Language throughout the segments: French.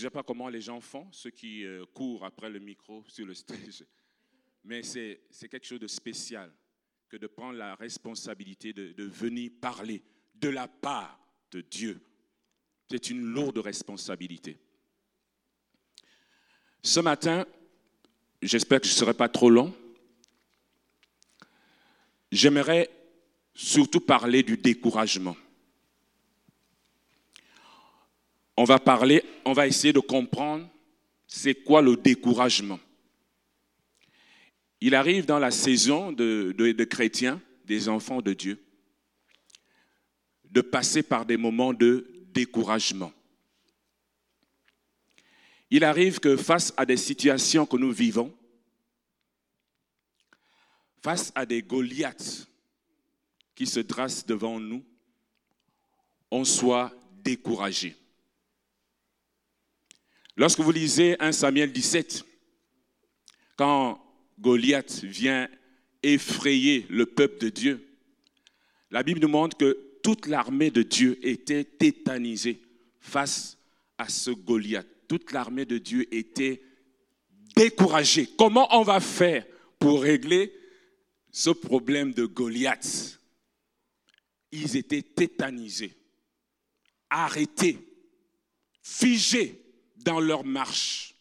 Je ne sais pas comment les gens font, ceux qui euh, courent après le micro sur le stage, mais c'est quelque chose de spécial que de prendre la responsabilité de, de venir parler de la part de Dieu. C'est une lourde responsabilité. Ce matin, j'espère que je ne serai pas trop long. J'aimerais surtout parler du découragement. On va parler, on va essayer de comprendre c'est quoi le découragement. Il arrive dans la saison de, chrétiens, des enfants de Dieu, de passer par des moments de découragement. Il arrive que face à des situations que nous vivons, face à des Goliaths qui se dressent devant nous, on soit découragé. Lorsque vous lisez 1 Samuel 17, quand Goliath vient effrayer le peuple de Dieu, la Bible nous montre que toute l'armée de Dieu était tétanisée face à ce Goliath. Toute l'armée de Dieu était découragée. Comment on va faire pour régler ce problème de Goliath? Ils étaient tétanisés, arrêtés, figés dans leur marche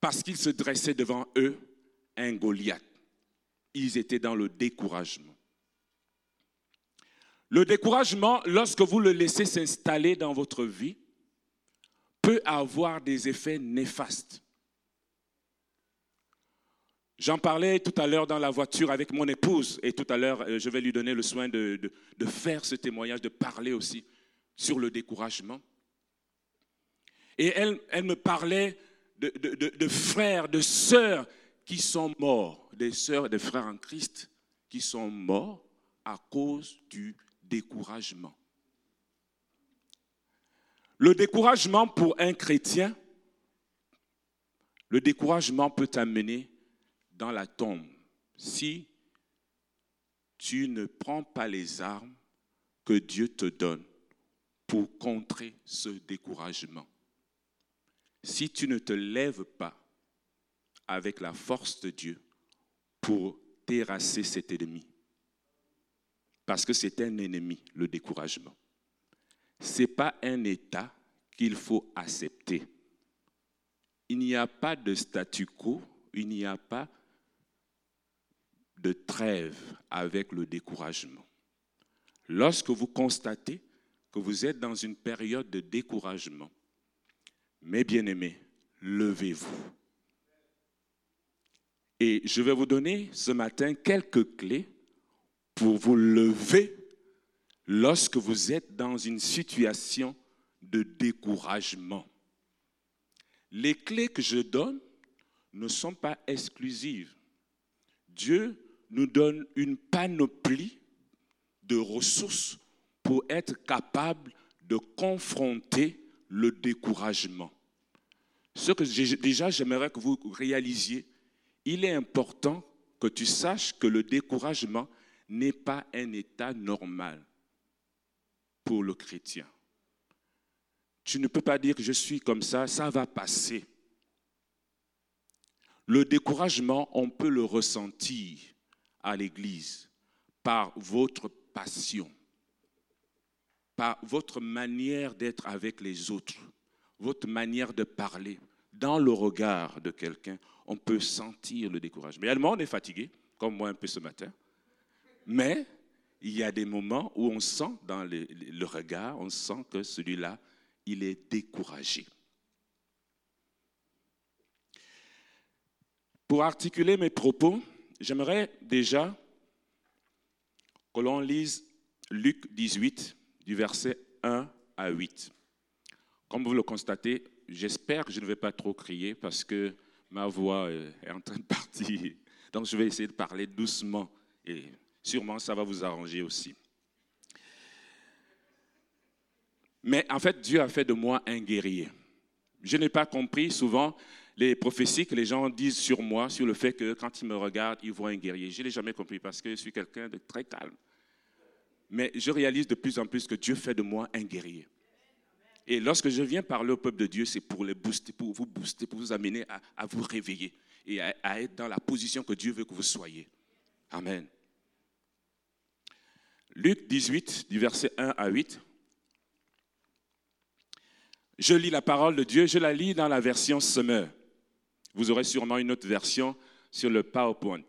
parce qu'il se dressait devant eux un Goliath. Ils étaient dans le découragement. Le découragement, lorsque vous le laissez s'installer dans votre vie, peut avoir des effets néfastes. J'en parlais tout à l'heure dans la voiture avec mon épouse et tout à l'heure, euh, je vais lui donner le soin de, de, faire ce témoignage, de parler aussi sur le découragement. Et elle, me parlait de, frères, de sœurs qui sont morts, des sœurs, des frères en Christ qui sont morts à cause du découragement. Le découragement pour un chrétien, le découragement peut t'amener dans la tombe si tu ne prends pas les armes que Dieu te donne pour contrer ce découragement si tu ne te lèves pas avec la force de Dieu pour terrasser cet ennemi, parce que c'est un ennemi, le découragement. Ce n'est pas un état qu'il faut accepter. Il n'y a pas de statu quo, il n'y a pas de trêve avec le découragement. Lorsque vous constatez que vous êtes dans une période de découragement, mes bien-aimés, levez-vous. Et je vais vous donner ce matin quelques clés pour vous lever lorsque vous êtes dans une situation de découragement. Les clés que je donne ne sont pas exclusives. Dieu nous donne une panoplie de ressources pour être capable de confronter le découragement. Ce que déjà j'aimerais que vous réalisiez, il est important que tu saches que le découragement n'est pas un état normal pour le chrétien. Tu ne peux pas dire je suis comme ça, ça va passer. Le découragement, on peut le ressentir à l'Église par votre passion par votre manière d'être avec les autres, votre manière de parler, dans le regard de quelqu'un, on peut sentir le découragement. Le monde est fatigué, comme moi un peu ce matin. Mais il y a des moments où on sent dans le, le regard, on sent que celui-là, il est découragé. Pour articuler mes propos, j'aimerais déjà que l'on lise Luc 18, du verset 1 à 8. Comme vous le constatez, j'espère que je ne vais pas trop crier parce que ma voix est en train de partir. Donc je vais essayer de parler doucement et sûrement ça va vous arranger aussi. Mais en fait, Dieu a fait de moi un guerrier. Je n'ai pas compris souvent les prophéties que les gens disent sur moi, sur le fait que quand ils me regardent, ils voient un guerrier. Je ne l'ai jamais compris parce que je suis quelqu'un de très calme mais je réalise de plus en plus que Dieu fait de moi un guerrier. Et lorsque je viens parler au peuple de Dieu, c'est pour les booster, pour vous booster, pour vous amener à, vous réveiller et à, être dans la position que Dieu veut que vous soyez. Amen. Luc 18, du verset 1 à 8. Je lis la parole de Dieu, je la lis dans la version Semeur. Vous aurez sûrement une autre version sur le PowerPoint.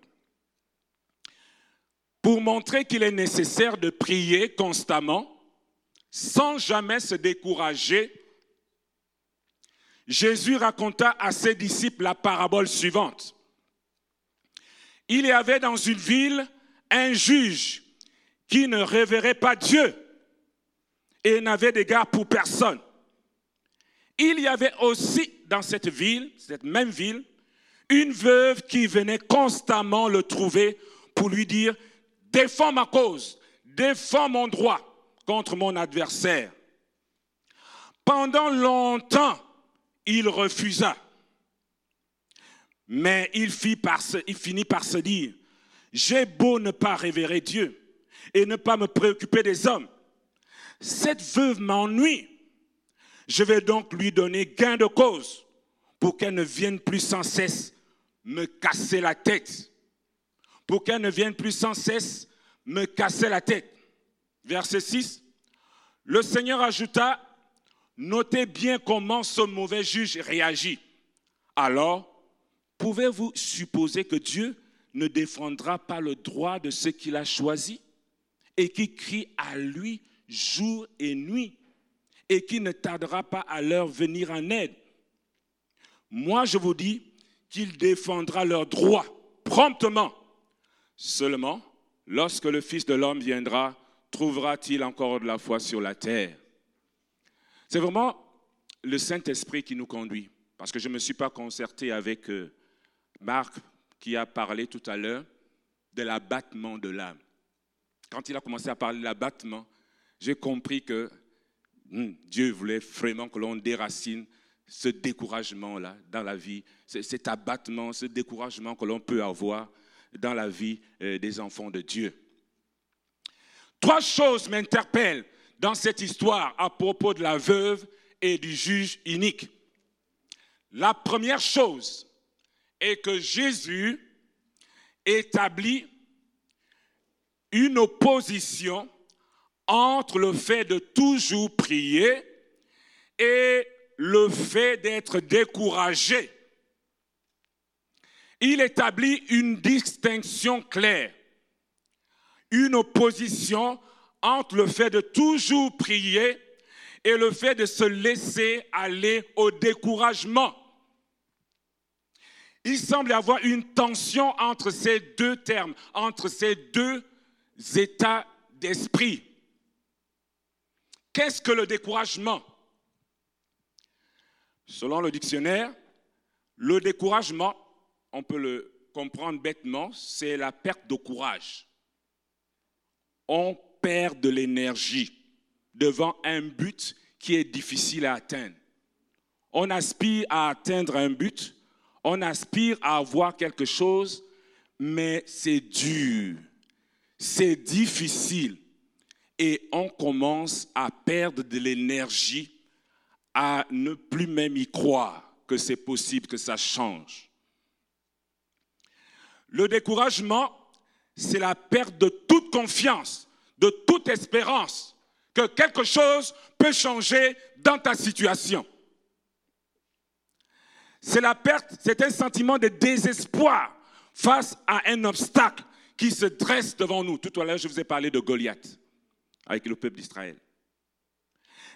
Pour montrer qu'il est nécessaire de prier constamment, sans jamais se décourager, Jésus raconta à ses disciples la parabole suivante. Il y avait dans une ville un juge qui ne révérait pas Dieu et n'avait d'égard pour personne. Il y avait aussi dans cette ville, cette même ville, une veuve qui venait constamment le trouver pour lui dire, défends ma cause, défends mon droit contre mon adversaire. Pendant longtemps, il refusa. Mais il, fit par il finit par se dire, j'ai beau ne pas révérer Dieu et ne pas me préoccuper des hommes, cette veuve m'ennuie. Je vais donc lui donner gain de cause pour qu'elle ne vienne plus sans cesse me casser la tête. Pour qu'elle ne vienne plus sans cesse me casser la tête. Verset 6. Le Seigneur ajouta, notez bien comment ce mauvais juge réagit. Alors, pouvez-vous supposer que Dieu ne défendra pas le droit de ceux qu'il a choisis et qui crient à lui jour et nuit et qui ne tardera pas à leur venir en aide? Moi, je vous dis qu'il défendra leurs droits promptement. Seulement, lorsque le Fils de l'homme viendra, trouvera-t-il encore de la foi sur la terre? C'est vraiment le Saint-Esprit qui nous conduit. Parce que je ne me suis pas concerté avec euh, Marc qui a parlé tout à l'heure de l'abattement de l'âme. Quand il a commencé à parler de l'abattement, j'ai compris que hmm, Dieu voulait vraiment que l'on déracine ce découragement-là dans la vie, cet abattement, ce découragement que l'on peut avoir dans la vie euh, des enfants de Dieu. Trois choses m'interpellent dans cette histoire à propos de la veuve et du juge unique. La première chose est que Jésus établit une opposition entre le fait de toujours prier et le fait d'être découragé. Il établit une distinction claire, une opposition entre le fait de toujours prier et le fait de se laisser aller au découragement. Il semble y avoir une tension entre ces deux termes, entre ces deux états d'esprit. Qu'est-ce que le découragement? Selon le dictionnaire, le découragement, on peut le comprendre bêtement, c'est la perte de courage. On perd de l'énergie devant un but qui est difficile à atteindre. On aspire à atteindre un but, on aspire à avoir quelque chose, mais c'est dur c'est difficile et on commence à perdre de l'énergie, à ne plus même y croire que c'est possible que ça change. Le découragement, c'est la perte de toute confiance, de toute espérance que quelque chose peut changer dans ta situation. C'est la perte, c'est un sentiment de désespoir face à un obstacle qui se dresse devant nous. Tout à l'heure, je vous ai parlé de Goliath avec le peuple d'Israël.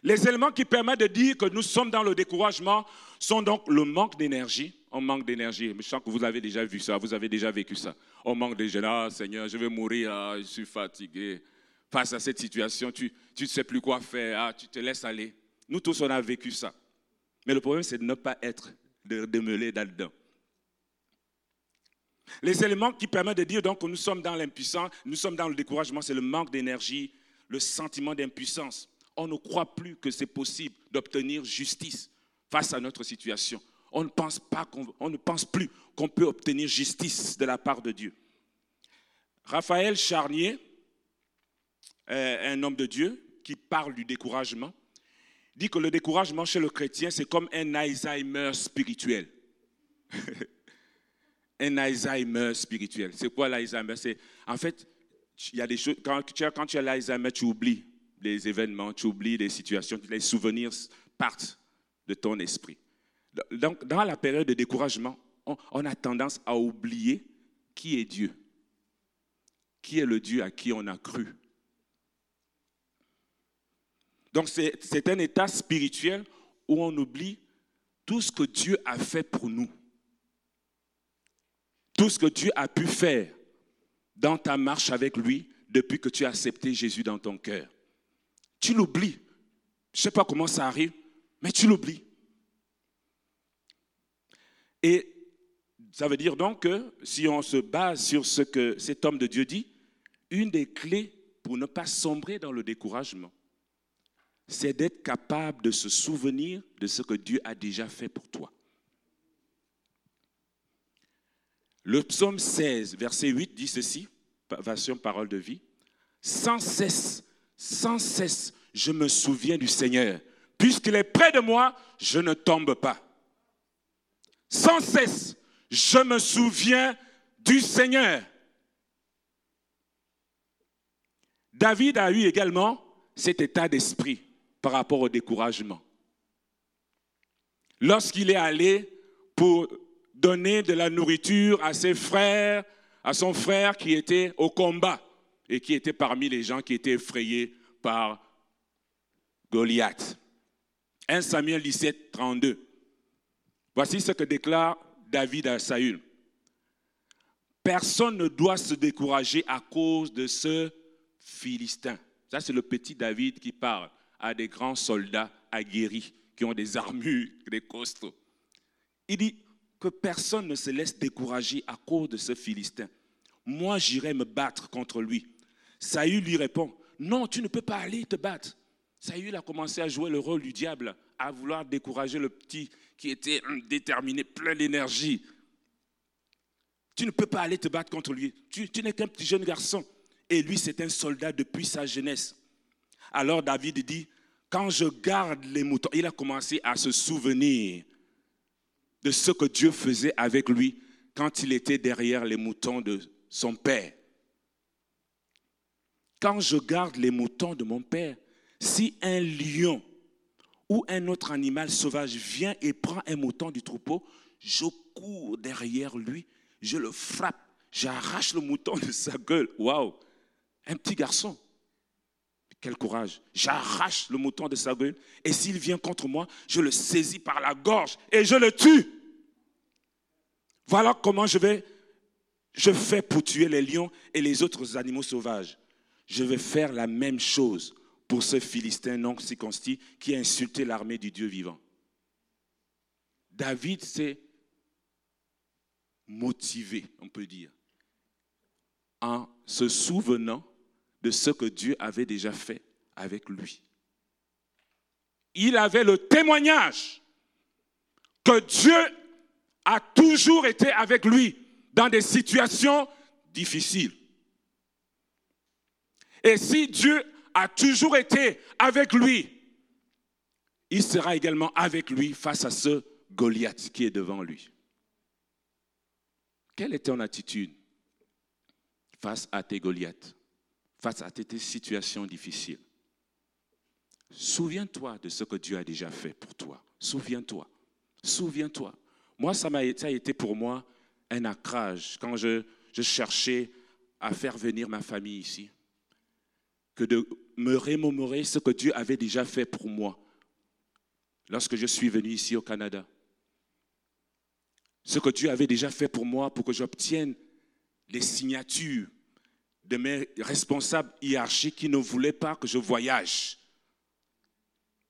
Les éléments qui permettent de dire que nous sommes dans le découragement sont donc le manque d'énergie. On manque d'énergie. Je sens que vous avez déjà vu ça, vous avez déjà vécu ça. On manque d'énergie. Ah, Seigneur, je vais mourir, ah, je suis fatigué. Face à cette situation, tu ne sais plus quoi faire, ah, tu te laisses aller. Nous tous, on a vécu ça. Mais le problème, c'est de ne pas être de, de là-dedans. Les éléments qui permettent de dire donc que nous sommes dans l'impuissance, nous sommes dans le découragement, c'est le manque d'énergie, le sentiment d'impuissance. On ne croit plus que c'est possible d'obtenir justice face à notre situation. On ne pense, pas on ne pense plus qu'on peut obtenir justice de la part de Dieu. Raphaël Charnier, un homme de Dieu qui parle du découragement, dit que le découragement chez le chrétien, c'est comme un Alzheimer spirituel. un Alzheimer spirituel. C'est quoi l'Alzheimer? C'est en fait, il y a des choses quand tu as, quand tu as l'Alzheimer, tu oublies les événements, tu oublies les situations, les souvenirs partent de ton esprit. Donc, dans la période de découragement, on, a tendance à oublier qui est Dieu, qui est le Dieu à qui on a cru. Donc c'est un état spirituel où on oublie tout ce que Dieu a fait pour nous, tout ce que Dieu a pu faire dans ta marche avec lui depuis que tu as accepté Jésus dans ton cœur. Tu l'oublies. Je ne sais pas comment ça arrive, mais tu l'oublies. Et ça veut dire donc que si on se base sur ce que cet homme de Dieu dit, une des clés pour ne pas sombrer dans le découragement, c'est d'être capable de se souvenir de ce que Dieu a déjà fait pour toi. Le psaume 16, verset 8 dit ceci, version parole de vie, sans cesse, sans cesse, je me souviens du Seigneur. Puisqu'il est près de moi, je ne tombe pas. Sans cesse, je me souviens du Seigneur. David a eu également cet état d'esprit par rapport au découragement. Lorsqu'il est allé pour donner de la nourriture à ses frères, à son frère qui était au combat et qui était parmi les gens qui étaient effrayés par Goliath. 1 Samuel 17, 32. Voici ce que déclare David à Saül. Personne ne doit se décourager à cause de ce Philistin. Ça, c'est le petit David qui parle à des grands soldats aguerris qui ont des armures, des costauds. Il dit que personne ne se laisse décourager à cause de ce Philistin. Moi, j'irai me battre contre lui. Saül lui répond, non, tu ne peux pas aller te battre. Saül a commencé à jouer le rôle du diable, à vouloir décourager le petit qui était hum, déterminé, plein d'énergie. Tu ne peux pas aller te battre contre lui. Tu, tu n'es qu'un petit jeune garçon. Et lui, c'est un soldat depuis sa jeunesse. Alors David dit, quand je garde les moutons, il a commencé à se souvenir de ce que Dieu faisait avec lui quand il était derrière les moutons de son père. Quand je garde les moutons de mon père, si un lion ou un autre animal sauvage vient et prend un mouton du troupeau, je cours derrière lui, je le frappe, j'arrache le mouton de sa gueule. Waouh! Un petit garçon. Quel courage. J'arrache le mouton de sa gueule et s'il vient contre moi, je le saisis par la gorge et je le tue. Voilà comment je vais, je fais pour tuer les lions et les autres animaux sauvages. Je vais faire la même chose pour ce Philistin non circoncis qui a insulté l'armée du Dieu vivant. David s'est motivé, on peut dire, en se souvenant de ce que Dieu avait déjà fait avec lui. Il avait le témoignage que Dieu a toujours été avec lui dans des situations difficiles. Et si Dieu a toujours été avec lui, il sera également avec lui face à ce Goliath qui est devant lui. Quelle est ton attitude face à tes Goliaths, face à tes situations difficiles? Souviens-toi de ce que Dieu a déjà fait pour toi. Souviens-toi. Souviens-toi. Moi, ça, a été pour moi un ancrage quand je, je cherchais à faire venir ma famille ici que de me remémorer ce que Dieu avait déjà fait pour moi lorsque je suis venu ici au Canada. Ce que Dieu avait déjà fait pour moi pour que j'obtienne les signatures de mes responsables hiérarchiques qui ne voulaient pas que je voyage.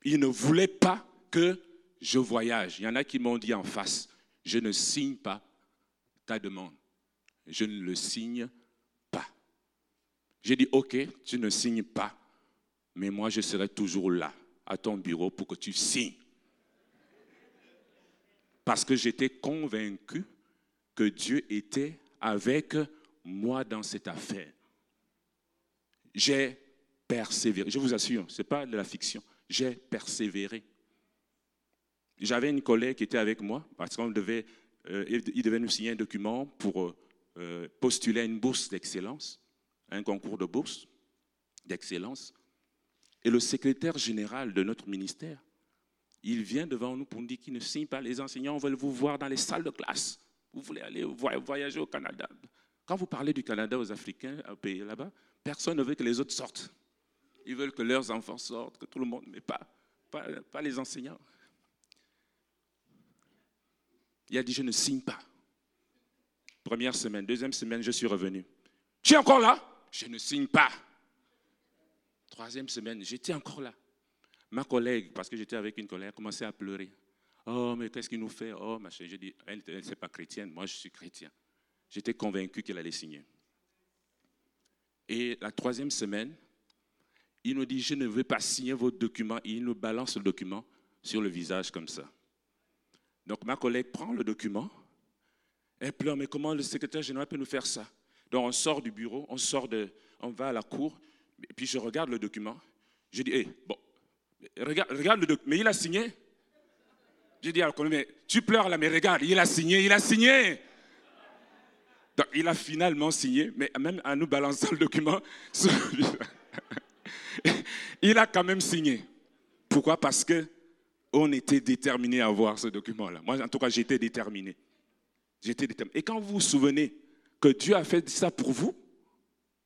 Ils ne voulaient pas que je voyage. Il y en a qui m'ont dit en face, je ne signe pas ta demande. Je ne le signe. J'ai dit, OK, tu ne signes pas, mais moi je serai toujours là, à ton bureau, pour que tu signes. Parce que j'étais convaincu que Dieu était avec moi dans cette affaire. J'ai persévéré. Je vous assure, ce n'est pas de la fiction. J'ai persévéré. J'avais une collègue qui était avec moi parce qu'on devait, euh, il devait nous signer un document pour euh, postuler à une bourse d'excellence, un concours de bourse d'excellence. Et le secrétaire général de notre ministère, il vient devant nous pour nous dire qu'il ne signe pas. Les enseignants veulent vous voir dans les salles de classe. Vous voulez aller voyager au Canada. Quand vous parlez du Canada aux Africains, au pays là-bas, personne ne veut que les autres sortent. Ils veulent que leurs enfants sortent, que tout le monde, mais pas, pas, les enseignants. Il a dit, je ne signe pas. Première semaine, deuxième semaine, je suis revenu. Tu es encore là? Je ne signe pas. Troisième semaine, j'étais encore là. Ma collègue, parce que j'étais avec une collègue, a commencé à pleurer. Oh, mais qu'est-ce qu'il nous fait? Oh, ma chérie, j'ai dit, elle, n'est pas chrétienne, moi je suis chrétien. J'étais convaincu qu'elle allait signer. Et la troisième semaine, il nous dit, je ne veux pas signer votre document. Il nous balance le document sur le visage comme ça. Donc ma collègue prend le document, elle pleure, mais comment le secrétaire général peut nous faire ça? Donc on sort du bureau, on sort de, on va à la cour, et puis je regarde le document. Je dis, hé, bon, regarde, le document, mais il a signé. Je dis à mais tu pleures là, mais regarde, il a signé, il a signé. Donc il a finalement signé, mais même en nous balançant le document, il a quand même signé. Pourquoi? Parce que on était déterminé à voir ce document-là. Moi, en tout cas, j'étais déterminé. J'étais déterminé. Et quand vous vous souvenez que Dieu a fait ça pour vous,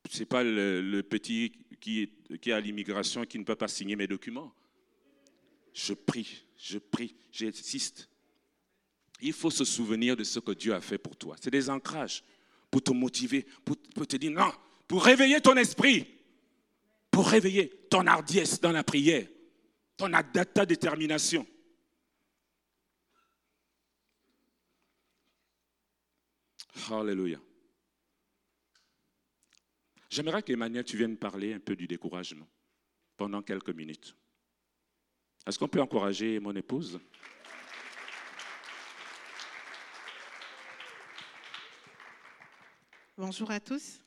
ce n'est pas le, petit qui, est à l'immigration qui ne peut pas signer mes documents. Je prie, je prie, j'insiste. Il faut se souvenir de ce que Dieu a fait pour toi. C'est des ancrages pour te motiver, pour, te dire non, pour réveiller ton esprit, pour réveiller ton hardiesse dans la prière, ton ta détermination. Alléluia. J'aimerais qu'Emmanuel, tu viennes parler un peu du découragement pendant quelques minutes. Est-ce qu'on peut encourager mon épouse? Bonjour à tous.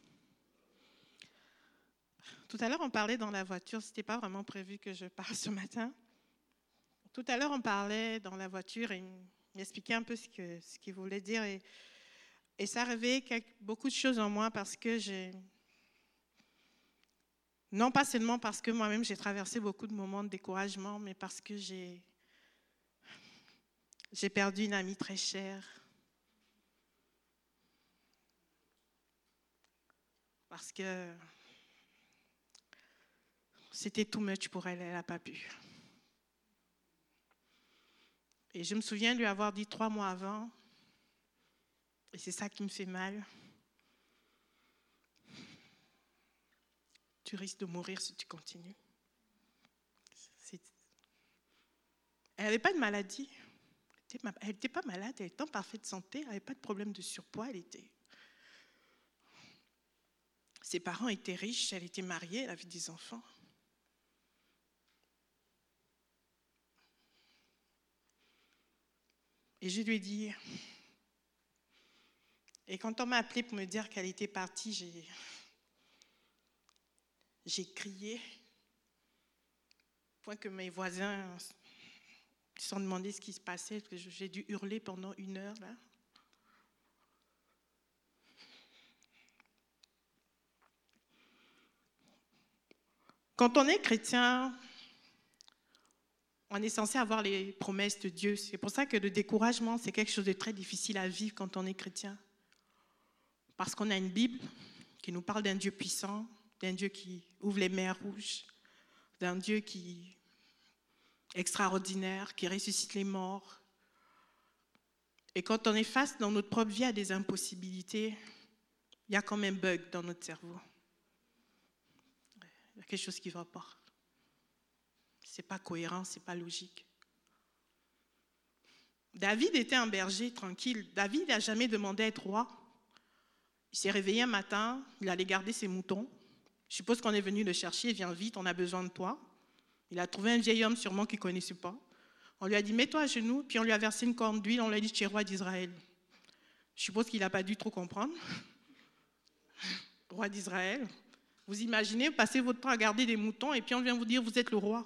Tout à l'heure, on parlait dans la voiture, ce n'était pas vraiment prévu que je parle ce matin. Tout à l'heure, on parlait dans la voiture et il m'expliquait un peu ce qu'il voulait dire. Et, et ça a réveillé beaucoup de choses en moi parce que j'ai. Non pas seulement parce que moi-même j'ai traversé beaucoup de moments de découragement, mais parce que j'ai. J'ai perdu une amie très chère. Parce que c'était too much pour elle, elle n'a pas pu. Et je me souviens lui avoir dit trois mois avant, et c'est ça qui me fait mal, tu risques de mourir si tu continues. Elle n'avait pas de maladie. Elle n'était pas malade, elle était en parfaite santé, elle n'avait pas de problème de surpoids, elle était. Ses parents étaient riches, elle était mariée, elle avait des enfants. Et je lui ai dit, et quand on m'a appelé pour me dire qu'elle était partie, j'ai, j'ai crié, point que mes voisins se sont demandé ce qui se passait, que j'ai dû hurler pendant une heure là. Quand on est chrétien, on est censé avoir les promesses de Dieu. C'est pour ça que le découragement, c'est quelque chose de très difficile à vivre quand on est chrétien. Parce qu'on a une Bible qui nous parle d'un Dieu puissant, d'un Dieu qui ouvre les mers rouges, d'un Dieu qui extraordinaire, qui ressuscite les morts. Et quand on est face dans notre propre vie à des impossibilités, il y a quand même bug dans notre cerveau. Il y a quelque chose qui ne va pas c'est pas cohérent, c'est pas logique. David était un berger tranquille. David n'a jamais demandé à être roi. Il s'est réveillé un matin, il allait garder ses moutons. Je suppose qu'on est venu le chercher, viens vite, on a besoin de toi. Il a trouvé un vieil homme sûrement qu'il ne connaissait pas. On lui a dit, mets-toi à genoux, puis on lui a versé une corne d'huile, on lui a dit, tu es roi d'Israël. Je suppose qu'il n'a pas dû trop comprendre. roi d'Israël. Vous imaginez, passez votre temps à garder des moutons, et puis on vient vous dire, vous êtes le roi.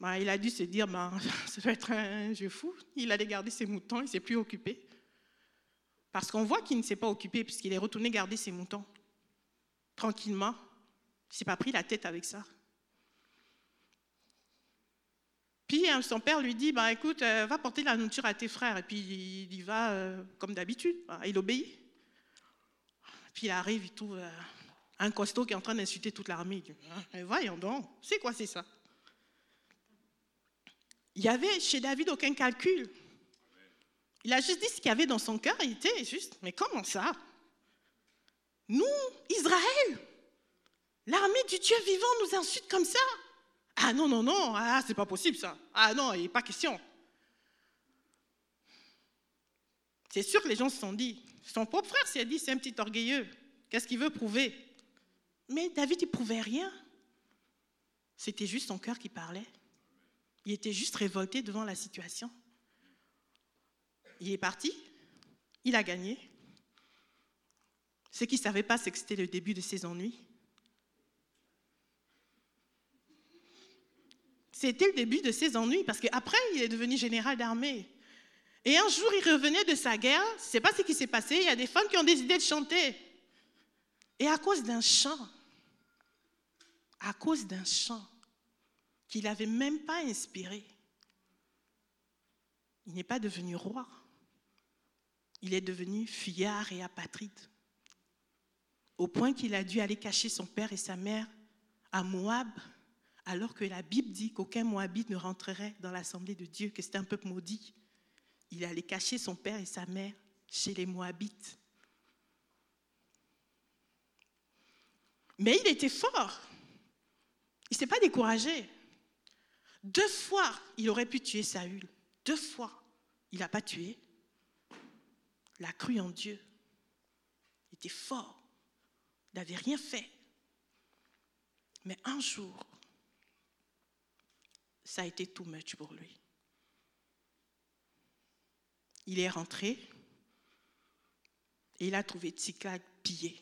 bah, il a dû se dire, bah, ça va être un jeu fou. Il allait garder ses moutons, il ne s'est plus occupé. Parce qu'on voit qu'il ne s'est pas occupé puisqu'il est retourné garder ses moutons. Tranquillement. Il ne s'est pas pris la tête avec ça. Puis hein, son père lui dit, bah, écoute, euh, va porter la nourriture à tes frères. Et puis il y va euh, comme d'habitude. Il obéit. Puis il arrive, il trouve euh, un costaud qui est en train d'insulter toute l'armée. Il hein, voyons donc, c'est quoi c'est ça? Il y avait chez David aucun calcul. Il a juste dit ce qu'il y avait dans son cœur. Il était juste, mais comment ça? Nous, Israël, l'armée du Dieu vivant nous insulte comme ça. Ah non, non, non, ah, c'est pas possible ça. Ah non, il n'est pas question. C'est sûr que les gens se sont dit, son propre frère s'est dit, c'est un petit orgueilleux. Qu'est-ce qu'il veut prouver? Mais David, il prouvait rien. C'était juste son cœur qui parlait. Il était juste révolté devant la situation. Il est parti, il a gagné. Ce qu'il ne savait pas, c'est que c'était le début de ses ennuis. C'était le début de ses ennuis parce qu'après, il est devenu général d'armée. Et un jour, il revenait de sa guerre. Je ne sais pas ce qui s'est passé. Il y a des femmes qui ont décidé de chanter. Et à cause d'un chant, à cause d'un chant qu'il n'avait même pas inspiré, il n'est pas devenu roi. Il est devenu fuyard et apatride. Au point qu'il a dû aller cacher son père et sa mère à Moab alors que la Bible dit qu'aucun Moabite ne rentrerait dans l'assemblée de Dieu, que c'était un peuple maudit. Il allait cacher son père et sa mère chez les Moabites. Mais il était fort. Il ne s'est pas découragé. Deux fois, il aurait pu tuer Saül. Deux fois, il n'a pas tué. Il a cru en Dieu. Il était fort. N'avait rien fait. Mais un jour, ça a été too much pour lui. Il est rentré et il a trouvé Tziklag pillé.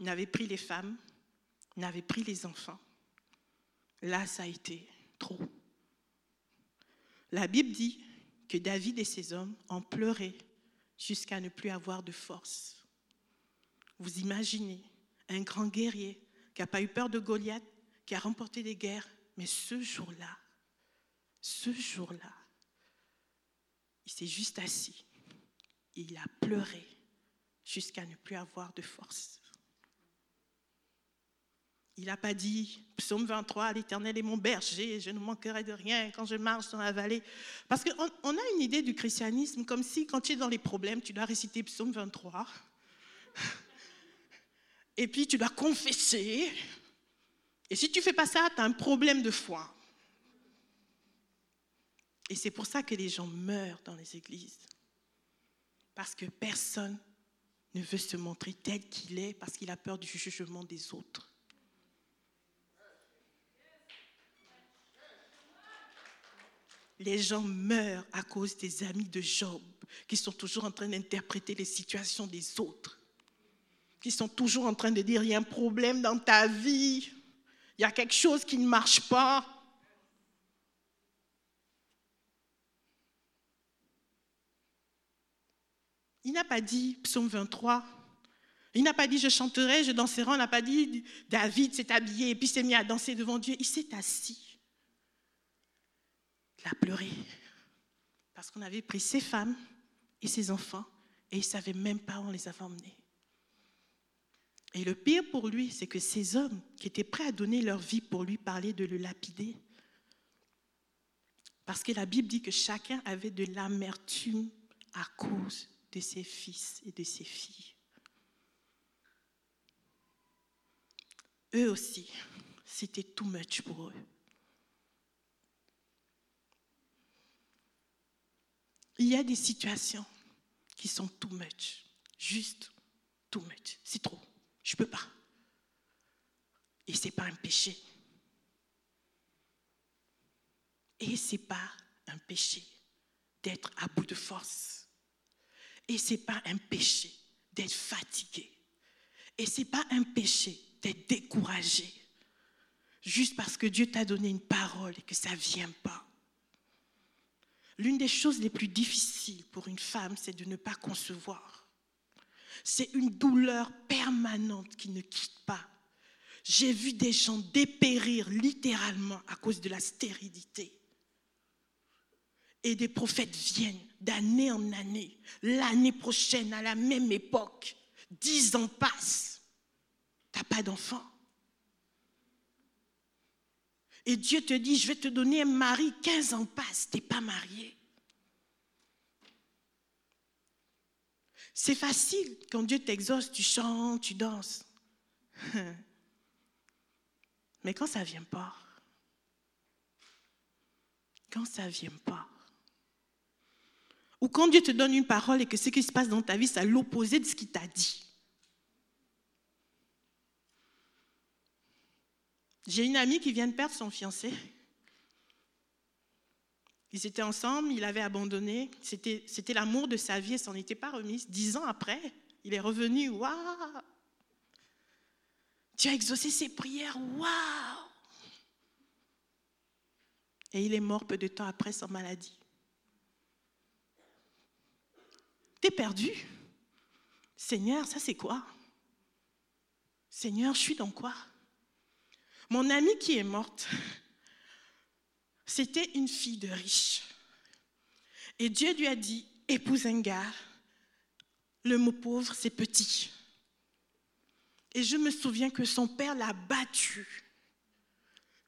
Il avait pris les femmes, il avait pris les enfants. Là, ça a été trop. La Bible dit que David et ses hommes ont pleuré jusqu'à ne plus avoir de force. Vous imaginez un grand guerrier qui n'a pas eu peur de Goliath, qui a remporté des guerres, mais ce jour-là, ce jour-là, il s'est juste assis et il a pleuré jusqu'à ne plus avoir de force. Il n'a pas dit, psaume 23, l'Éternel est mon berger, je ne manquerai de rien quand je marche dans la vallée. Parce qu'on on a une idée du christianisme comme si quand tu es dans les problèmes, tu dois réciter psaume 23. Et puis tu dois confesser. Et si tu ne fais pas ça, tu as un problème de foi. Et c'est pour ça que les gens meurent dans les églises. Parce que personne ne veut se montrer tel qu'il est parce qu'il a peur du jugement des autres. Les gens meurent à cause des amis de Job qui sont toujours en train d'interpréter les situations des autres, qui sont toujours en train de dire il y a un problème dans ta vie il y a quelque chose qui ne marche pas. Il n'a pas dit, psaume 23, il n'a pas dit je chanterai, je danserai, il n'a pas dit David s'est habillé et puis s'est mis à danser devant Dieu. Il s'est assis. Il a pleuré parce qu'on avait pris ses femmes et ses enfants et il ne savait même pas où on les avait emmenés. Et le pire pour lui, c'est que ces hommes qui étaient prêts à donner leur vie pour lui parlaient de le lapider. Parce que la Bible dit que chacun avait de l'amertume à cause de ses fils et de ses filles. Eux aussi, c'était too much pour eux. Il y a des situations qui sont too much, juste too much, c'est trop. Je ne peux pas. Et ce n'est pas un péché. Et ce n'est pas un péché d'être à bout de force. Et ce n'est pas un péché d'être fatigué. Et ce n'est pas un péché d'être découragé. juste parce que Dieu t'a donné une parole et que ça ne vient pas. L'une des choses les plus difficiles pour une femme, c'est de ne pas concevoir. C'est une douleur permanente qui ne quitte pas. J'ai vu des gens dépérir littéralement à cause de la stérilité. Et des prophètes viennent d'année en année. L'année prochaine, à la même époque, dix ans passent. Tu n'as pas d'enfant. Et Dieu te dit, je vais te donner un mari, 15 ans passent, tu n'es pas marié. C'est facile, quand Dieu t'exauce, tu chantes, tu danses. Mais quand ça ne vient pas, quand ça ne vient pas, ou quand Dieu te donne une parole et que ce qui se passe dans ta vie, c'est l'opposé de ce qu'il t'a dit. J'ai une amie qui vient de perdre son fiancé. Ils étaient ensemble, il avait abandonné. C'était, c'était l'amour de sa vie et s'en était pas remise. Dix ans après, il est revenu. Waouh Tu as exaucé ses prières. Waouh Et il est mort peu de temps après sans maladie. T'es perdu? Seigneur, ça c'est quoi? Seigneur, je suis dans quoi? Mon amie qui est morte, c'était une fille de riche. Et Dieu lui a dit, épouse un gars. Le mot pauvre, c'est petit. Et je me souviens que son père l'a battue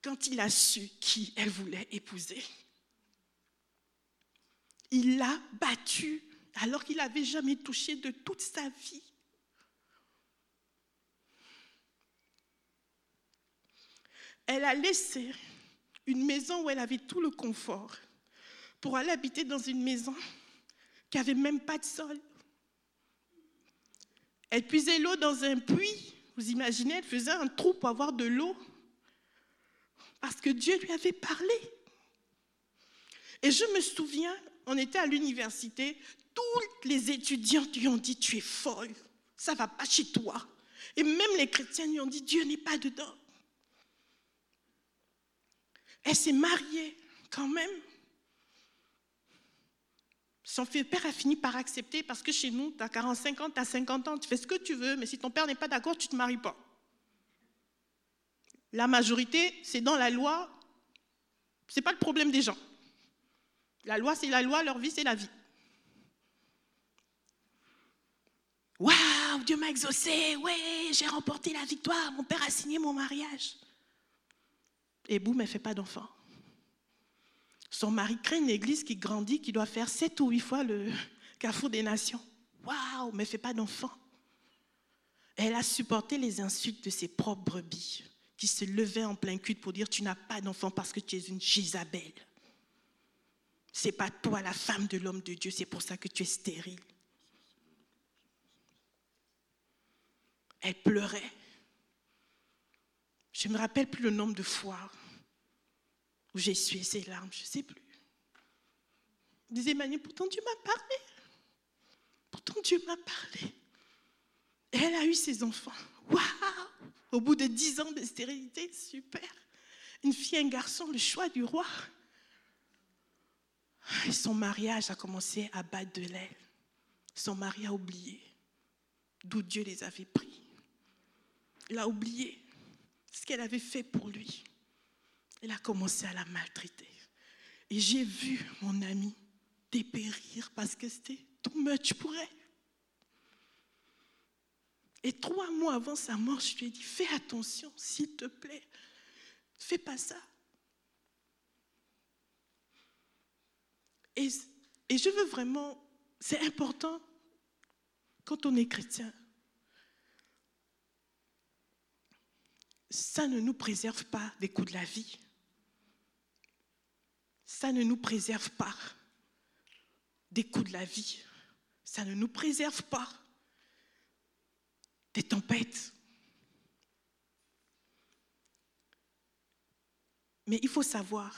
quand il a su qui elle voulait épouser. Il l'a battue alors qu'il n'avait jamais touché de toute sa vie. Elle a laissé une maison où elle avait tout le confort pour aller habiter dans une maison qui n'avait même pas de sol. Elle puisait l'eau dans un puits. Vous imaginez, elle faisait un trou pour avoir de l'eau. Parce que Dieu lui avait parlé. Et je me souviens, on était à l'université, tous les étudiants lui ont dit, tu es folle, ça va pas chez toi. Et même les chrétiens lui ont dit, Dieu n'est pas dedans. Elle s'est mariée quand même. Son père a fini par accepter parce que chez nous, tu as 45 ans, tu as 50 ans, tu fais ce que tu veux, mais si ton père n'est pas d'accord, tu ne te maries pas. La majorité, c'est dans la loi, ce n'est pas le problème des gens. La loi, c'est la loi, leur vie, c'est la vie. Waouh, Dieu m'a exaucé, ouais, j'ai remporté la victoire, mon père a signé mon mariage. Et boum, elle ne fait pas d'enfant. Son mari crée une église qui grandit, qui doit faire sept ou huit fois le carrefour des nations. Waouh, mais elle fait pas d'enfant. Elle a supporté les insultes de ses propres brebis, qui se levaient en plein culte pour dire Tu n'as pas d'enfant parce que tu es une Jézabel. C'est pas toi la femme de l'homme de Dieu, c'est pour ça que tu es stérile. Elle pleurait. Je ne me rappelle plus le nombre de fois où j'ai essuyé ses larmes, je ne sais plus. Il disait, Manu, pourtant Dieu m'a parlé. Pourtant Dieu m'a parlé. Elle a eu ses enfants. Waouh Au bout de dix ans de stérilité, super. Une fille, un garçon, le choix du roi. Son mariage a commencé à battre de l'aile. Son mari a oublié d'où Dieu les avait pris. Il a oublié ce qu'elle avait fait pour lui. Elle a commencé à la maltraiter. Et j'ai vu mon ami dépérir parce que c'était too much pour elle. Et trois mois avant sa mort, je lui ai dit, fais attention, s'il te plaît, fais pas ça. Et, et je veux vraiment, c'est important quand on est chrétien, ça ne nous préserve pas des coups de la vie. Ça ne nous préserve pas des coups de la vie. Ça ne nous préserve pas des tempêtes. Mais il faut savoir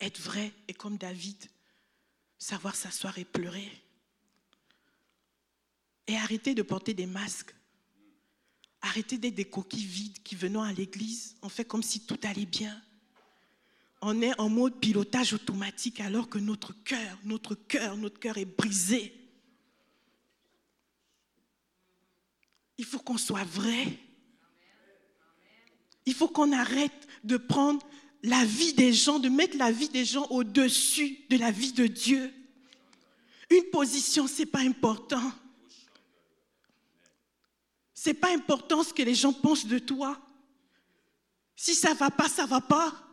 être vrai et comme David, savoir s'asseoir et pleurer. Et arrêter de porter des masques Arrêtez d'être des coquilles vides qui venons à l'église, on fait comme si tout allait bien. On est en mode pilotage automatique alors que notre cœur, notre cœur, notre cœur est brisé. Il faut qu'on soit vrai. Il faut qu'on arrête de prendre la vie des gens, de mettre la vie des gens au-dessus de la vie de Dieu. Une position, ce n'est pas important. Ce n'est pas important ce que les gens pensent de toi. Si ça ne va pas, ça ne va pas.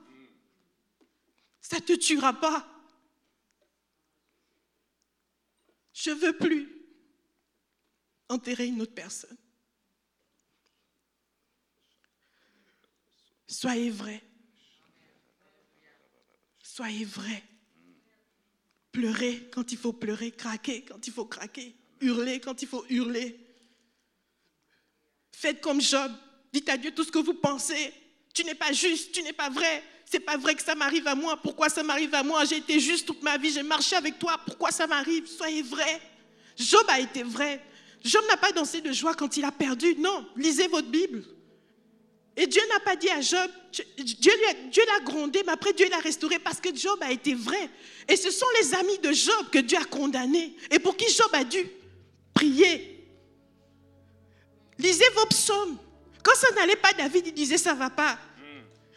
Ça ne te tuera pas. Je ne veux plus enterrer une autre personne. Soyez vrai. Soyez vrai. Pleurez quand il faut pleurer, craquer quand il faut craquer, hurler quand il faut hurler. Faites comme Job. Dites à Dieu tout ce que vous pensez. Tu n'es pas juste, tu n'es pas vrai. C'est pas vrai que ça m'arrive à moi. Pourquoi ça m'arrive à moi? J'ai été juste toute ma vie, j'ai marché avec toi. Pourquoi ça m'arrive? Soyez vrai. Job a été vrai. Job n'a pas dansé de joie quand il a perdu. Non, lisez votre Bible. Et Dieu n'a pas dit à Job, Dieu l'a grondé, mais après Dieu l'a restauré parce que Job a été vrai. Et ce sont les amis de Job que Dieu a condamnés et pour qui Job a dû prier. Lisez vos psaumes. Quand ça n'allait pas, David, il disait ça va pas.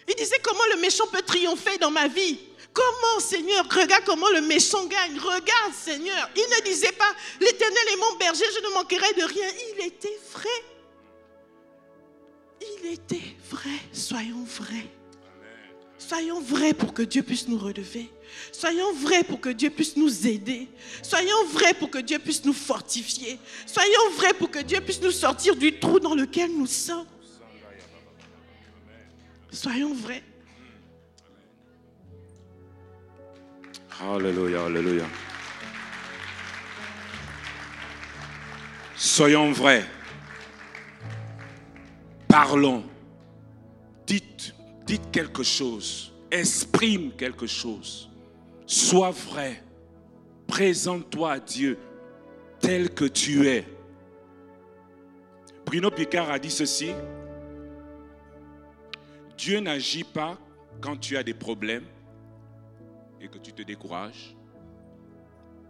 Il disait comment le méchant peut triompher dans ma vie. Comment, Seigneur, regarde comment le méchant gagne. Regarde, Seigneur. Il ne disait pas, l'Éternel est mon berger, je ne manquerai de rien. Il était vrai. Il était vrai. Soyons vrais. Soyons vrais pour que Dieu puisse nous relever. Soyons vrais pour que Dieu puisse nous aider. Soyons vrais pour que Dieu puisse nous fortifier. Soyons vrais pour que Dieu puisse nous sortir du trou dans lequel nous sommes. Soyons vrais. Alléluia, alléluia. Soyons vrais. Parlons. Dites, dites quelque chose. Exprime quelque chose. Sois vrai. Présente-toi à Dieu tel que tu es. Bruno Picard a dit ceci. Dieu n'agit pas quand tu as des problèmes et que tu te décourages,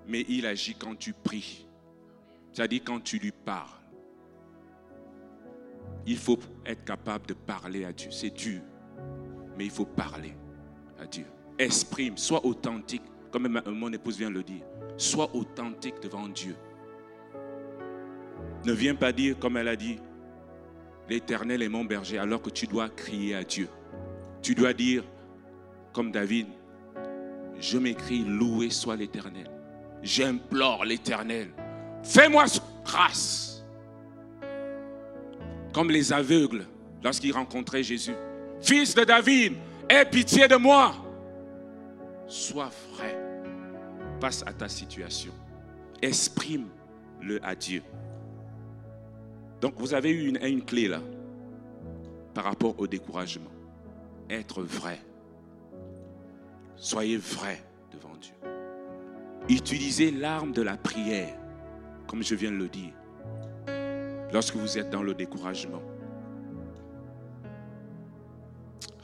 mais il agit quand tu pries, c'est-à-dire quand tu lui parles. Il faut être capable de parler à Dieu. C'est dur, mais il faut parler à Dieu. Exprime, sois authentique, comme mon épouse vient le dire. Sois authentique devant Dieu. Ne viens pas dire, comme elle a dit, l'Éternel est mon berger, alors que tu dois crier à Dieu. Tu dois dire, comme David, je m'écris, loué soit l'Éternel. J'implore l'Éternel. Fais-moi grâce. Comme les aveugles lorsqu'ils rencontraient Jésus. Fils de David, aie pitié de moi. Sois vrai face à ta situation. Exprime-le à Dieu. Donc vous avez eu une, clé là par rapport au découragement. Être vrai. Soyez vrai devant Dieu. Utilisez l'arme de la prière, comme je viens de le dire, lorsque vous êtes dans le découragement.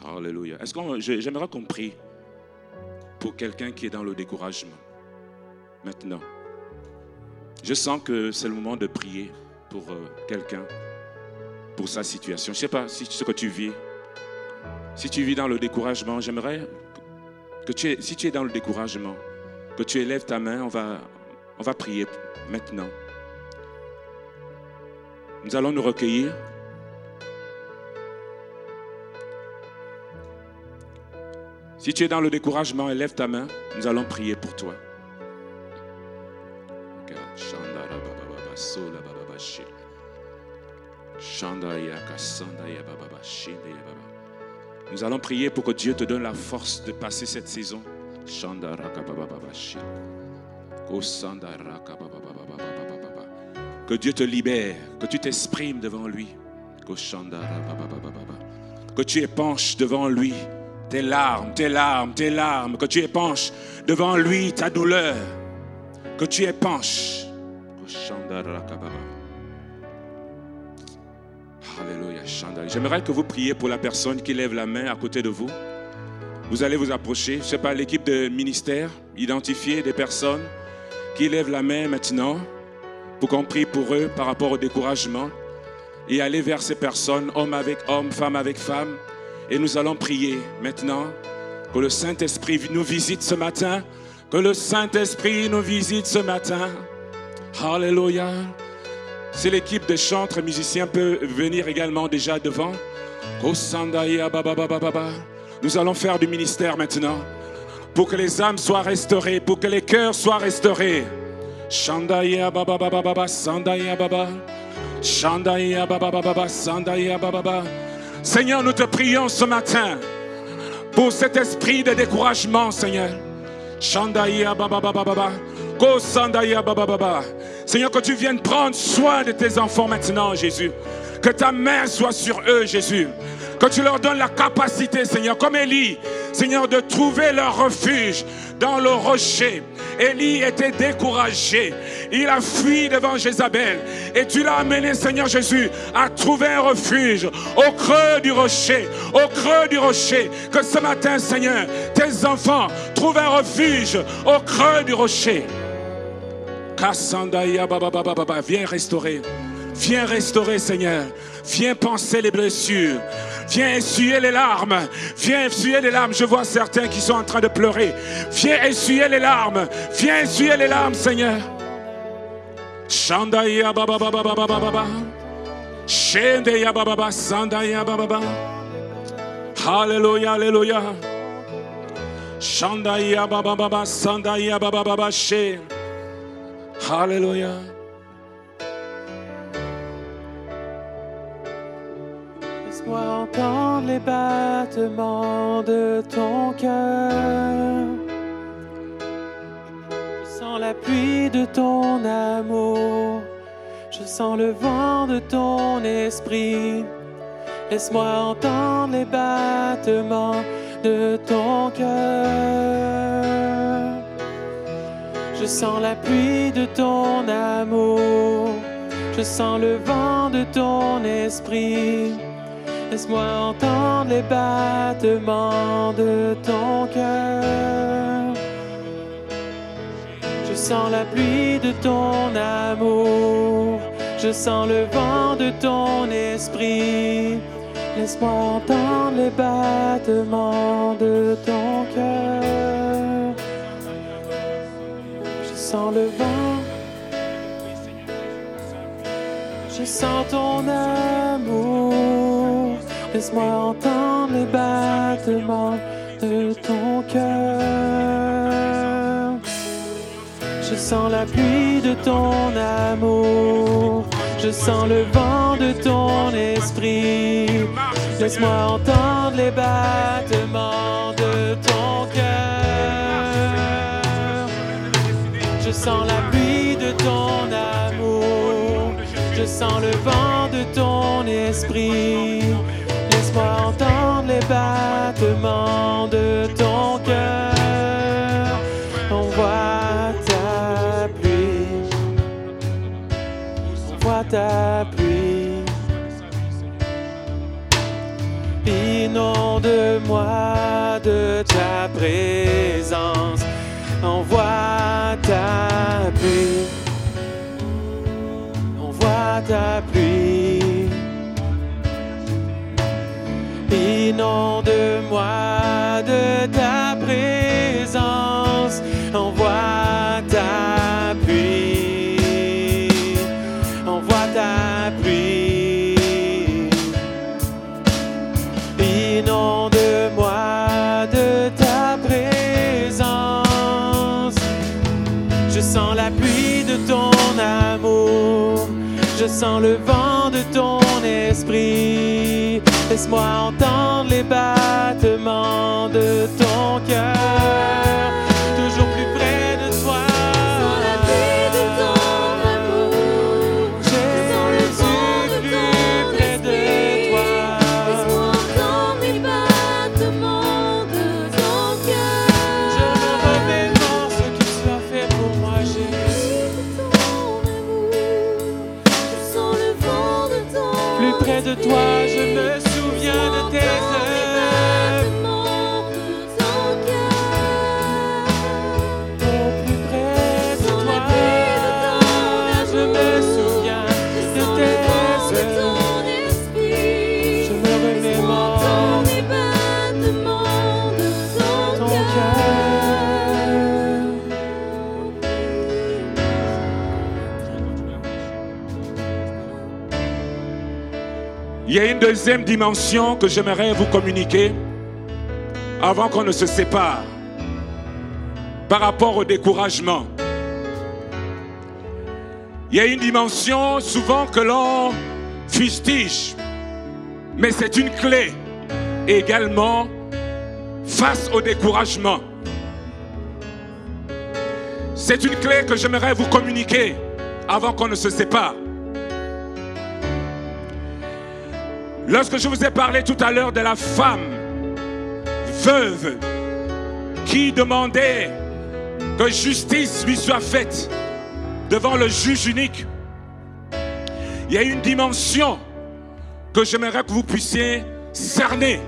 Alléluia. Est-ce qu'on, j'aimerais qu'on prie pour quelqu'un qui est dans le découragement maintenant. Je sens que c'est le moment de prier pour euh, quelqu'un, pour sa situation. Je ne sais pas si ce que tu vis. Si tu vis dans le découragement, j'aimerais que tu es, si tu es dans le découragement, que tu élèves ta main, on va, on va prier maintenant. Nous allons nous recueillir. Si tu es dans le découragement, élève ta main. Nous allons prier pour toi. Nous allons prier pour que Dieu te donne la force de passer cette saison. Que Dieu te libère, que tu t'exprimes devant lui. Que tu épanches devant lui tes larmes, tes larmes, tes larmes. Que tu épanches devant lui ta douleur. Que tu épanches. Alléluia. J'aimerais que vous priez pour la personne qui lève la main à côté de vous. Vous allez vous approcher. Je ne sais pas, l'équipe de ministère, identifier des personnes qui lèvent la main maintenant pour qu'on prie pour eux par rapport au découragement et aller vers ces personnes, homme avec homme, femme avec femme. Et nous allons prier maintenant que le Saint-Esprit nous visite ce matin, que le Saint-Esprit nous visite ce matin. Alléluia. Si l'équipe de chantres et musiciens peut venir également déjà devant. Nous allons faire du ministère maintenant pour que les âmes soient restaurées, pour que les cœurs soient restaurés. Seigneur, nous te prions ce matin pour cet esprit de découragement, Seigneur. Shandaya baba baba. Seigneur, que tu viennes prendre soin de tes enfants maintenant, Jésus. Que ta main soit sur eux, Jésus. Que tu leur donnes la capacité, Seigneur, comme Élie, Seigneur, de trouver leur refuge dans le rocher. Élie était découragé. Il a fui devant Jézabel. Et tu l'as amené, Seigneur Jésus, à trouver un refuge au creux du rocher. Au creux du rocher. Que ce matin, Seigneur, tes enfants trouvent un refuge au creux du rocher. Viens restaurer. Viens restaurer, Seigneur. Viens penser les blessures. Viens essuyer les larmes. Viens essuyer les larmes. Je vois certains qui sont en train de pleurer. Viens essuyer les larmes. Viens essuyer les larmes, Seigneur. Shandaya baba baba baba. Shandaya sandaya baba. Alléluia, alléluia. Shandaya baba baba sandaya baba baba she. Alléluia. Laisse-moi entendre les battements de ton cœur. Je sens la pluie de ton amour. Je sens le vent de ton esprit. Laisse-moi entendre les battements de ton cœur. Je sens la pluie de ton amour. Je sens le vent de ton esprit. Laisse-moi entendre les battements de ton cœur. Je sens la pluie de ton amour. Je sens le vent de ton esprit. Laisse-moi entendre les battements de ton sens le vent. Je sens ton amour. Laisse-moi entendre les battements de ton cœur. Je sens la pluie de ton amour. Je sens le vent de ton esprit. Laisse-moi entendre les battements de ton sens la pluie de ton amour. Je sens le vent de ton esprit. Laisse-moi entendre les battements de ton cœur. Envoie ta pluie. Envoie ta pluie. Inonde-moi de ta présence. Envoie ta pluie. Envoie ta pluie. Inonde-moi de ta présence. Envoie ta sens la pluie de ton amour. Je sens le vent de ton esprit. Laisse-moi entendre les battements de ton cœur. Deuxième dimension que j'aimerais vous communiquer avant qu'on ne se sépare par rapport au découragement. Il y a une dimension souvent que l'on fustige, mais c'est une clé également face au découragement. C'est une clé que j'aimerais vous communiquer avant qu'on ne se sépare. Lorsque je vous ai parlé tout à l'heure de la femme veuve qui demandait que justice lui soit faite devant le juge unique, il y a une dimension que j'aimerais que vous puissiez cerner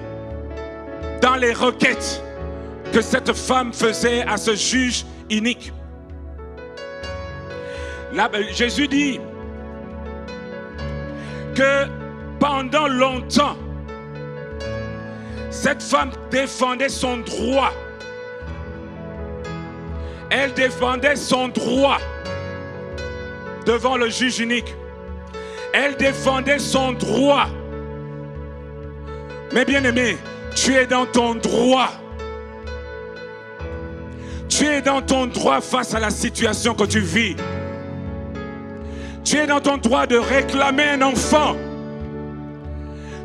dans les requêtes que cette femme faisait à ce juge unique. Jésus dit que pendant longtemps, cette femme défendait son droit. Elle défendait son droit devant le juge unique. Elle défendait son droit. Mais bien aimé, tu es dans ton droit. Tu es dans ton droit face à la situation que tu vis. Tu es dans ton droit de réclamer un enfant.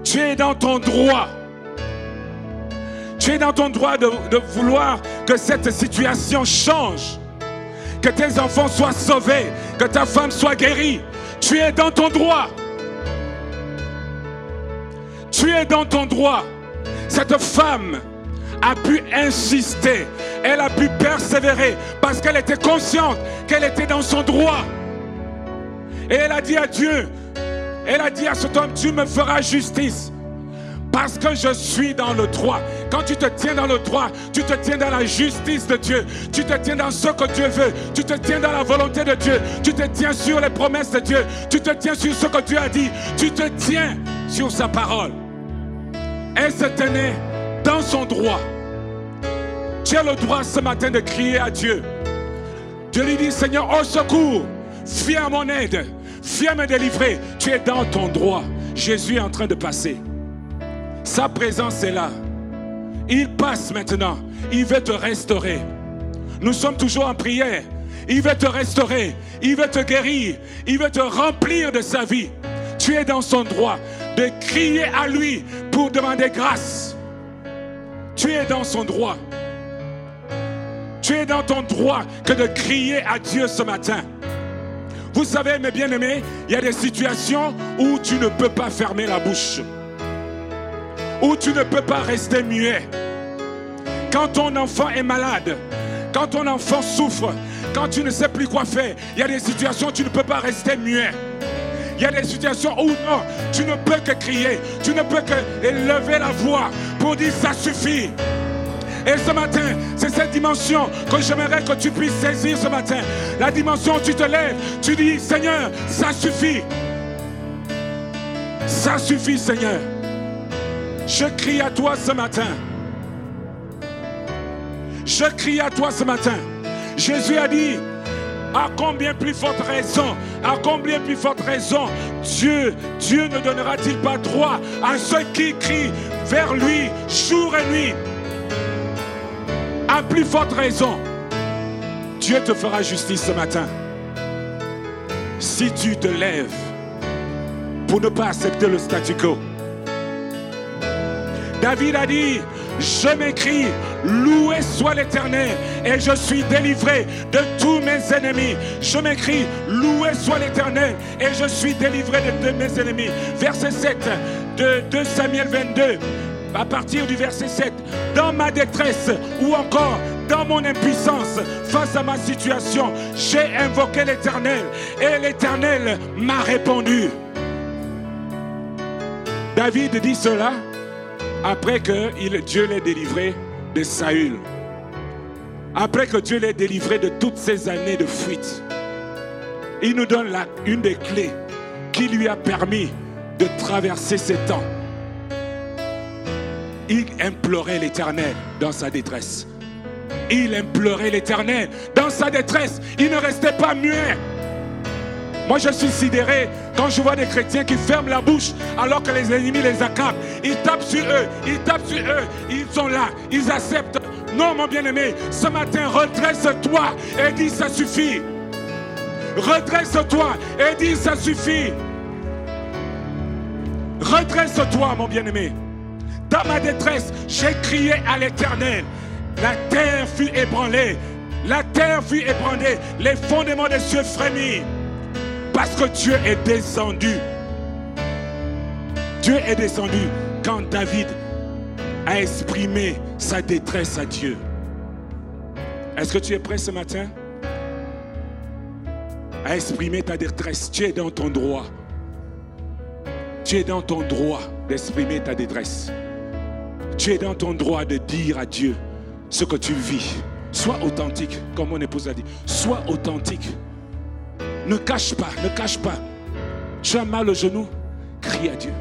Tu es dans ton droit. Tu es dans ton droit de, vouloir que cette situation change. Que tes enfants soient sauvés. Que ta femme soit guérie. Tu es dans ton droit. Tu es dans ton droit. Cette femme a pu insister. Elle a pu persévérer parce qu'elle était consciente qu'elle était dans son droit. Et elle a dit à Dieu, elle a dit à cet homme, tu me feras justice. Parce que je suis dans le droit. Quand tu te tiens dans le droit, tu te tiens dans la justice de Dieu. Tu te tiens dans ce que Dieu veut. Tu te tiens dans la volonté de Dieu. Tu te tiens sur les promesses de Dieu. Tu te tiens sur ce que Dieu a dit. Tu te tiens sur sa parole. Elle se tenait dans son droit. Tu as le droit ce matin de crier à Dieu. Dieu lui dit, Seigneur, au secours, viens à mon aide, viens me délivrer. Tu es dans ton droit. Jésus est en train de passer. Sa présence est là. Il passe maintenant. Il veut te restaurer. Nous sommes toujours en prière. Il veut te restaurer. Il veut te guérir. Il veut te remplir de sa vie. Tu es dans son droit de crier à lui pour demander grâce. Tu es dans son droit. Tu es dans ton droit que de crier à Dieu ce matin. Vous savez, mes bien-aimés, il y a des situations où tu ne peux pas fermer la bouche. Où tu ne peux pas rester muet. Quand ton enfant est malade, quand ton enfant souffre, quand tu ne sais plus quoi faire, il y a des situations où tu ne peux pas rester muet. Il y a des situations où non, tu ne peux que crier, tu ne peux que élever la voix pour dire ça suffit. Et ce matin, c'est cette dimension que j'aimerais que tu puisses saisir ce matin. La dimension où tu te lèves, tu dis, Seigneur, ça suffit. Ça suffit, Seigneur. Je crie à toi ce matin. Je crie à toi ce matin. Jésus a dit, à combien plus forte raison, à combien plus forte raison, Dieu, Dieu ne donnera-t-il pas droit à ceux qui crient vers lui jour et nuit? Plus forte raison, Dieu te fera justice ce matin. Si tu te lèves pour ne pas accepter le statu quo. David a dit, je m'écris, loué soit l'Éternel, et je suis délivré de tous mes ennemis. Je m'écris, loué soit l'Éternel, et je suis délivré de, de mes ennemis. Verset 7 de 2 Samuel 22, à partir du verset 7, dans ma détresse ou encore dans mon impuissance face à ma situation, j'ai invoqué l'Éternel, et l'Éternel m'a répondu. David dit cela après que Dieu l'ait délivré de Saül. Après que Dieu l'ait délivré de toutes ces années de fuite. Il nous donne la- une des clés qui lui a permis de traverser ces temps. Il implorait l'Éternel dans sa détresse. Il implorait l'Éternel dans sa détresse. Il ne restait pas muet. Moi, je suis sidéré quand je vois des chrétiens qui ferment la bouche alors que les ennemis les accablent. Ils tapent sur eux, ils tapent sur eux, ils sont là, ils acceptent. Non, mon bien-aimé, ce matin, redresse-toi et dis ça suffit. Redresse-toi et dis ça suffit. Redresse-toi, mon bien-aimé. Dans ma détresse, j'ai crié à l'éternel. La terre fut ébranlée. La terre fut ébranlée. Les fondements des cieux frémirent. Parce que Dieu est descendu. Dieu est descendu quand David a exprimé sa détresse à Dieu. Est-ce que tu es prêt ce matin? À exprimer ta détresse Tu es dans ton droit. Tu es dans ton droit d'exprimer ta détresse. Tu es dans ton droit de dire à Dieu ce que tu vis. Sois authentique, comme mon épouse a dit. Sois authentique. Ne cache pas, ne cache pas. Tu as mal au genou, crie à Dieu.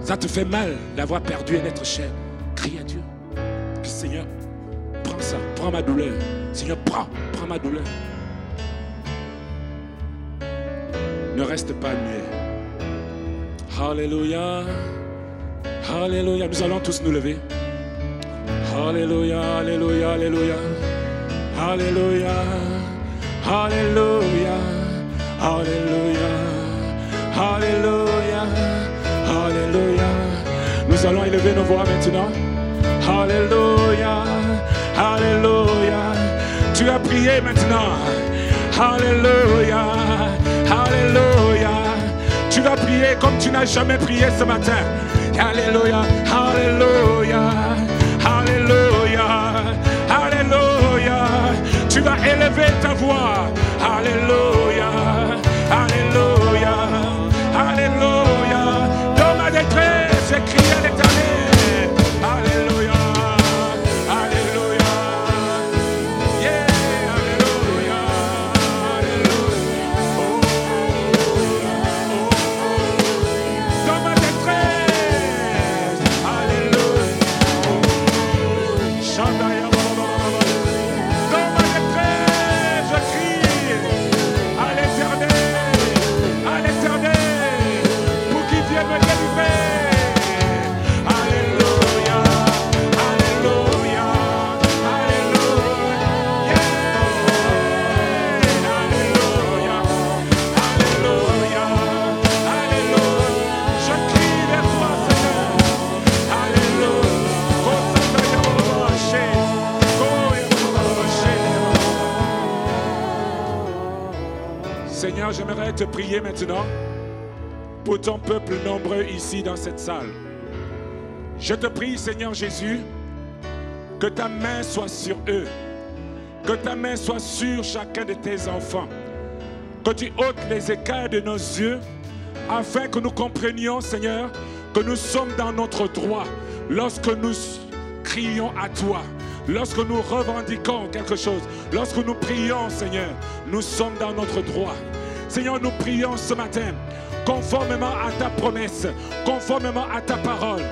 Ça te fait mal d'avoir perdu un être cher. Crie à Dieu. Seigneur, prends ça, prends ma douleur. Seigneur, prends, prends ma douleur. Ne reste pas muet. Alléluia. Alléluia. Nous allons tous nous lever. Alléluia, Alléluia, Alléluia. Alléluia. Alléluia. Alléluia. Alléluia. Alléluia. Nous allons élever nos voix maintenant. Alléluia. Alléluia. Tu as prié maintenant. Alléluia. Comme tu n'as jamais prié ce matin. Alléluia. Alléluia. Alléluia. Alléluia. Tu vas élever ta voix. Alléluia. Te prier maintenant pour ton peuple nombreux ici dans cette salle. Je te prie, Seigneur Jésus, que ta main soit sur eux, que ta main soit sur chacun de tes enfants, que tu ôtes les écailles de nos yeux, afin que nous comprenions, Seigneur, que nous sommes dans notre droit lorsque nous crions à toi, lorsque nous revendiquons quelque chose, lorsque nous prions, Seigneur, nous sommes dans notre droit. Seigneur, nous prions ce matin conformément à ta promesse, conformément à ta parole.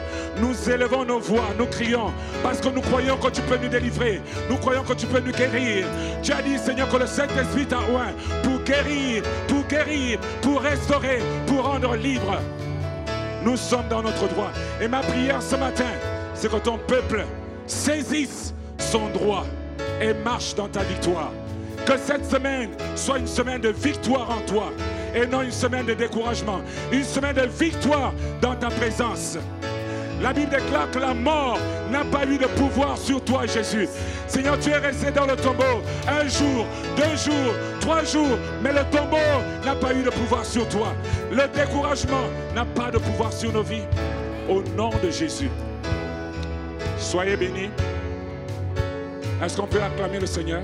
Nous élevons nos voix, nous crions, parce que nous croyons que tu peux nous délivrer, nous croyons que tu peux nous guérir. Tu as dit, Seigneur, que le Saint-Esprit t'a oint pour guérir, pour guérir, pour restaurer, pour rendre libre. Nous sommes dans notre droit. Et ma prière ce matin, c'est que ton peuple saisisse son droit et marche dans ta victoire. Que cette semaine soit une semaine de victoire en toi et non une semaine de découragement. Une semaine de victoire dans ta présence. La Bible déclare que la mort n'a pas eu de pouvoir sur toi, Jésus. Seigneur, tu es resté dans le tombeau un jour, deux jours, trois jours, mais le tombeau n'a pas eu de pouvoir sur toi. Le découragement n'a pas de pouvoir sur nos vies. Au nom de Jésus. Soyez bénis. Est-ce qu'on peut acclamer le Seigneur?